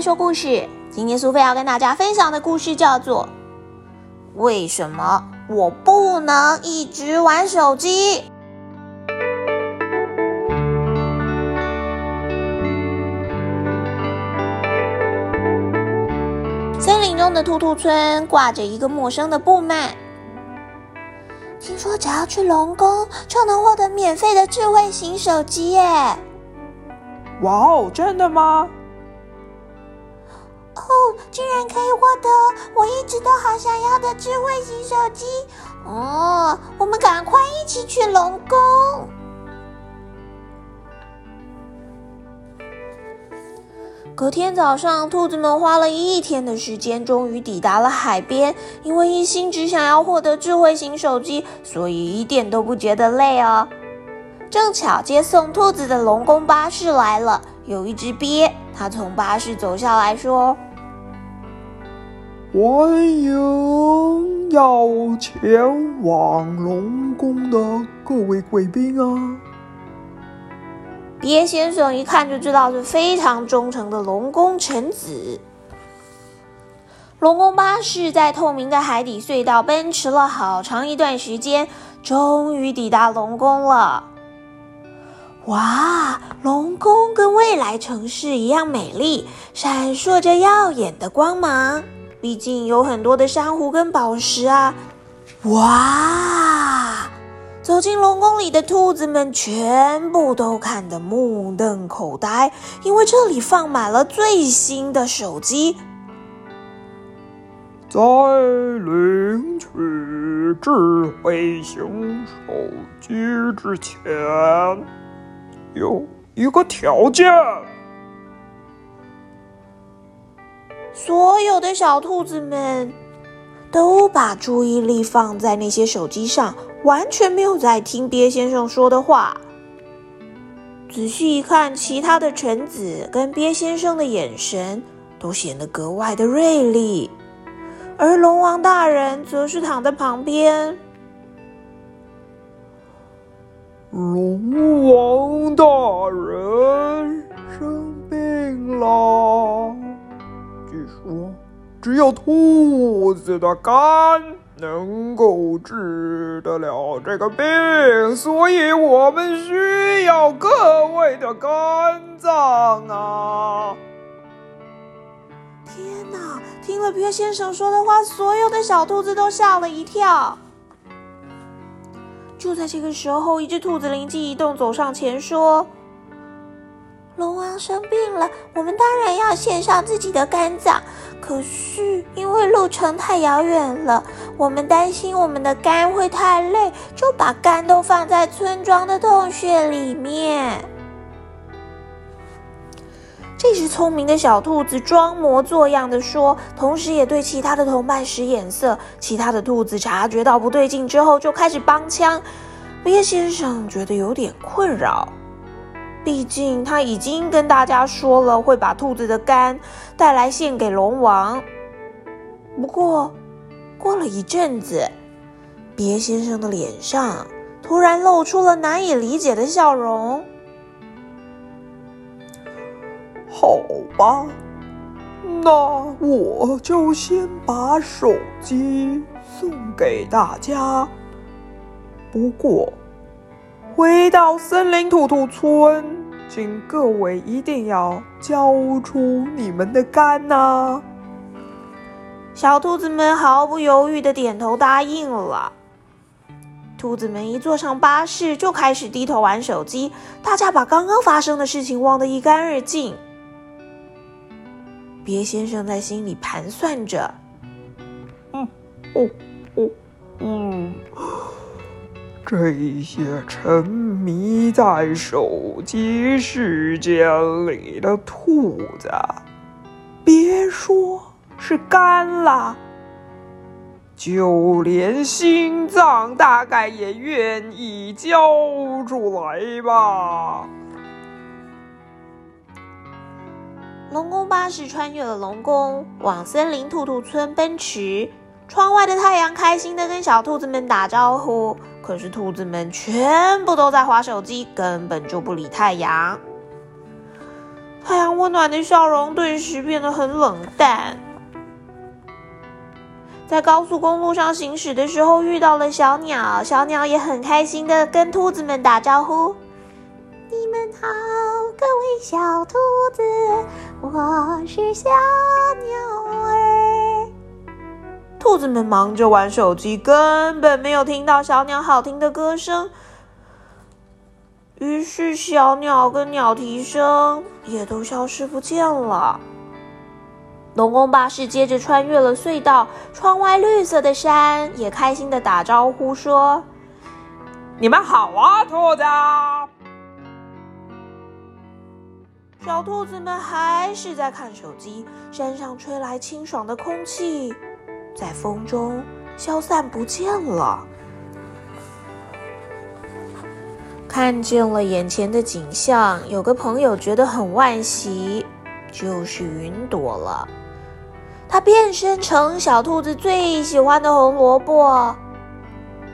说故事。今天苏菲要跟大家分享的故事叫做《为什么我不能一直玩手机》。森林中的兔兔村挂着一个陌生的布幔，听说只要去龙宫就能获得免费的智慧型手机耶！哇哦，真的吗？哦，居然可以获得我一直都好想要的智慧型手机！哦，我们赶快一起去龙宫。隔天早上，兔子们花了一天的时间，终于抵达了海边。因为一心只想要获得智慧型手机，所以一点都不觉得累哦。正巧接送兔子的龙宫巴士来了，有一只鳖，它从巴士走下来说：“欢迎要前往龙宫的各位贵宾啊！”鳖先生一看就知道是非常忠诚的龙宫臣子。龙宫巴士在透明的海底隧道奔驰了好长一段时间，终于抵达龙宫了。哇，龙宫跟未来城市一样美丽，闪烁着耀眼的光芒。毕竟有很多的珊瑚跟宝石啊！哇！走进龙宫里的兔子们全部都看得目瞪口呆，因为这里放满了最新的手机。在领取智慧型手机之前，有一个条件：所有的小兔子们都把注意力放在那些手机上。完全没有在听鳖先生说的话。仔细一看，其他的臣子跟鳖先生的眼神都显得格外的锐利，而龙王大人则是躺在旁边。龙王大人生病了，说只有兔子的肝。能够治得了这个病，所以我们需要各位的肝脏啊！天哪，听了鳖先生说的话，所有的小兔子都吓了一跳。就在这个时候，一只兔子灵机一动，走上前说：“龙王生病了，我们当然要献上自己的肝脏。”可是因为路程太遥远了，我们担心我们的肝会太累，就把肝都放在村庄的洞穴里面。这只聪明的小兔子装模作样的说，同时也对其他的同伴使眼色。其他的兔子察觉到不对劲之后，就开始帮腔。鳖先生觉得有点困扰。毕竟他已经跟大家说了会把兔子的肝带来献给龙王。不过，过了一阵子，鳖先生的脸上突然露出了难以理解的笑容。好吧，那我就先把手机送给大家。不过。回到森林兔兔村，请各位一定要交出你们的肝呐！小兔子们毫不犹豫的点头答应了。兔子们一坐上巴士，就开始低头玩手机。大家把刚刚发生的事情忘得一干二净。别先生在心里盘算着：“嗯，哦，这些沉迷在手机世界里的兔子，别说是肝了，就连心脏大概也愿意交出来吧。龙宫巴士穿越了龙宫，往森林兔兔村奔驰。窗外的太阳开心的跟小兔子们打招呼。可是兔子们全部都在划手机，根本就不理太阳。太阳温暖的笑容顿时变得很冷淡。在高速公路上行驶的时候，遇到了小鸟，小鸟也很开心的跟兔子们打招呼：“你们好，各位小兔子，我是小鸟。”兔子们忙着玩手机，根本没有听到小鸟好听的歌声。于是，小鸟跟鸟啼声也都消失不见了。龙宫巴士接着穿越了隧道，窗外绿色的山也开心的打招呼说：“你们好啊，兔子！”小兔子们还是在看手机。山上吹来清爽的空气，在风中消散不见了。看见了眼前的景象，有个朋友觉得很惋惜，就是云朵了。它变身成小兔子最喜欢的红萝卜，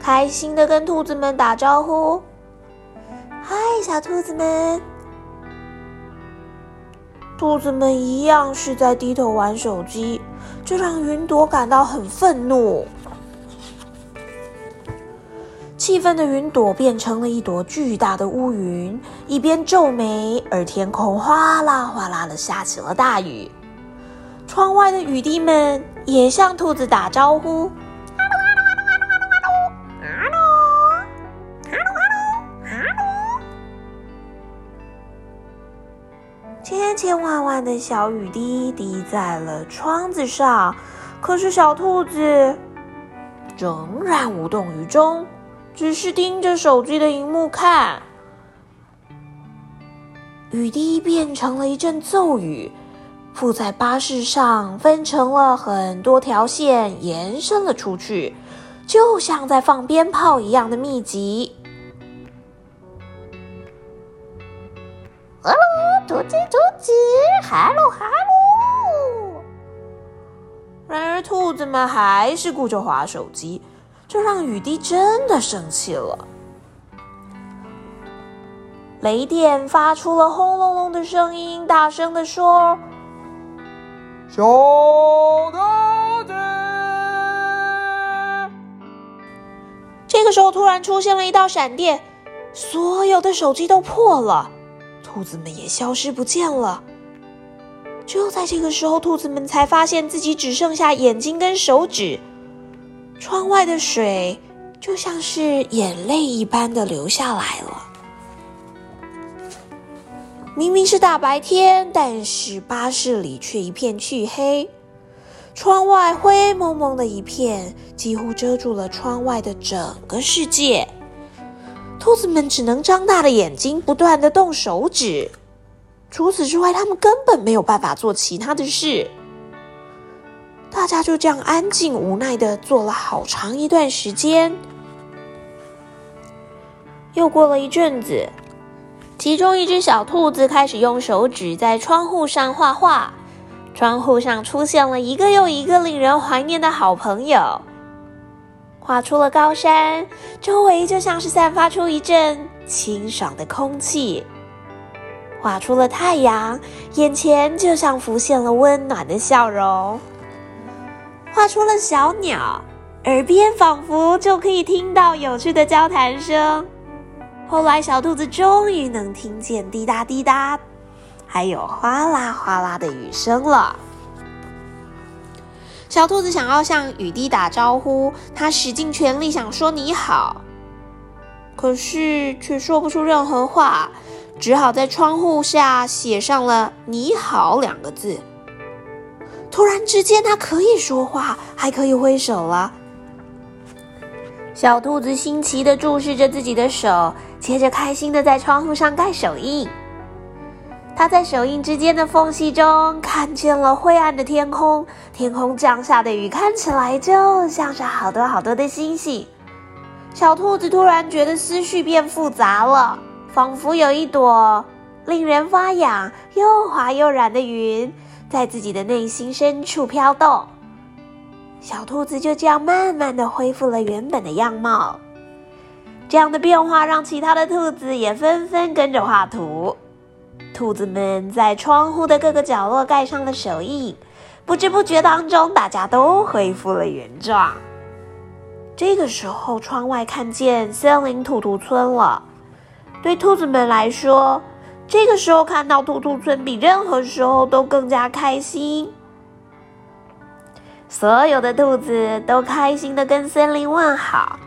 开心的跟兔子们打招呼：“嗨，小兔子们！”兔子们一样是在低头玩手机，这让云朵感到很愤怒。气愤的云朵变成了一朵巨大的乌云，一边皱眉，而天空哗啦哗啦的下起了大雨。窗外的雨滴们也向兔子打招呼：“千千万万的小雨滴滴在了窗子上，可是小兔子仍然无动于衷，只是盯着手机的荧幕看。雨滴变成了一阵骤雨。附在巴士上，分成了很多条线，延伸了出去，就像在放鞭炮一样的密集。喽，兔子，兔子，哈喽，哈喽。然而，兔子们还是顾着划手机，这让雨滴真的生气了。雷电发出了轰隆隆的声音，大声的说。小兔子，这个时候突然出现了一道闪电，所有的手机都破了，兔子们也消失不见了。就在这个时候，兔子们才发现自己只剩下眼睛跟手指，窗外的水就像是眼泪一般的流下来了。明明是大白天，但是巴士里却一片黢黑，窗外灰蒙蒙的一片，几乎遮住了窗外的整个世界。兔子们只能张大了眼睛，不断的动手指。除此之外，他们根本没有办法做其他的事。大家就这样安静无奈的坐了好长一段时间。又过了一阵子。其中一只小兔子开始用手指在窗户上画画，窗户上出现了一个又一个令人怀念的好朋友。画出了高山，周围就像是散发出一阵清爽的空气；画出了太阳，眼前就像浮现了温暖的笑容；画出了小鸟，耳边仿佛就可以听到有趣的交谈声。后来，小兔子终于能听见滴答滴答，还有哗啦哗啦的雨声了。小兔子想要向雨滴打招呼，它使尽全力想说你好，可是却说不出任何话，只好在窗户下写上了“你好”两个字。突然之间，它可以说话，还可以挥手了。小兔子新奇的注视着自己的手。接着，开心的在窗户上盖手印。他在手印之间的缝隙中看见了灰暗的天空，天空降下的雨看起来就像是好多好多的星星。小兔子突然觉得思绪变复杂了，仿佛有一朵令人发痒又滑又软的云在自己的内心深处飘动。小兔子就这样慢慢的恢复了原本的样貌。这样的变化让其他的兔子也纷纷跟着画图。兔子们在窗户的各个角落盖上了手印，不知不觉当中，大家都恢复了原状。这个时候，窗外看见森林兔兔村了。对兔子们来说，这个时候看到兔兔村比任何时候都更加开心。所有的兔子都开心的跟森林问好。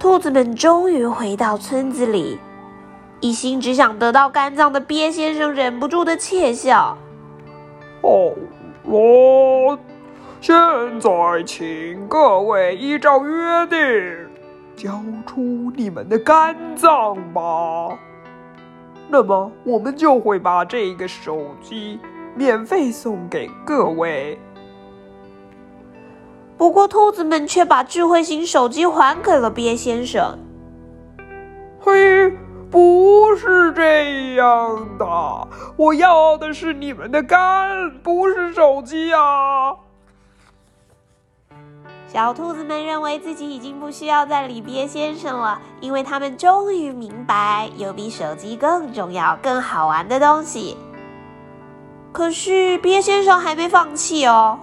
兔子们终于回到村子里。一心只想得到肝脏的鳖先生忍不住的窃笑。好了，现在请各位依照约定交出你们的肝脏吧。那么我们就会把这个手机免费送给各位。不过，兔子们却把智慧型手机还给了鳖先生。嘿。不是这样的，我要的是你们的肝，不是手机啊！小兔子们认为自己已经不需要再理鳖先生了，因为他们终于明白有比手机更重要、更好玩的东西。可是鳖先生还没放弃哦。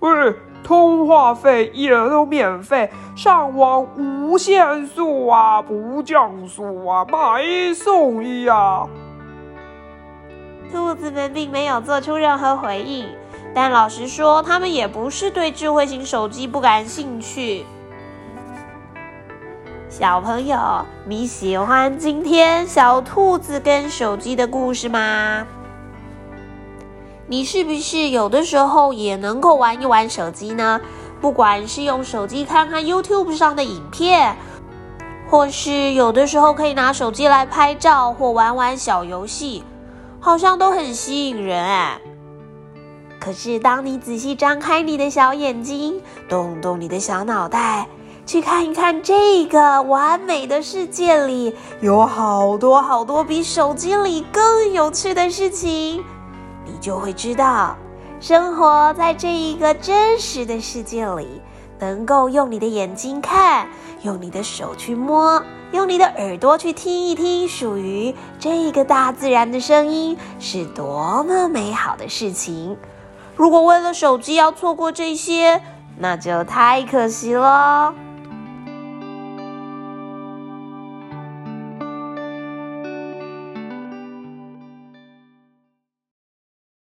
喂。通话费也都免费，上网无限速啊，不降速啊，买一送一啊！兔子们并没有做出任何回应，但老实说，他们也不是对智慧型手机不感兴趣。小朋友，你喜欢今天小兔子跟手机的故事吗？你是不是有的时候也能够玩一玩手机呢？不管是用手机看看 YouTube 上的影片，或是有的时候可以拿手机来拍照或玩玩小游戏，好像都很吸引人哎。可是当你仔细张开你的小眼睛，动动你的小脑袋，去看一看这个完美的世界里，有好多好多比手机里更有趣的事情。你就会知道，生活在这一个真实的世界里，能够用你的眼睛看，用你的手去摸，用你的耳朵去听一听属于这个大自然的声音，是多么美好的事情。如果为了手机要错过这些，那就太可惜了。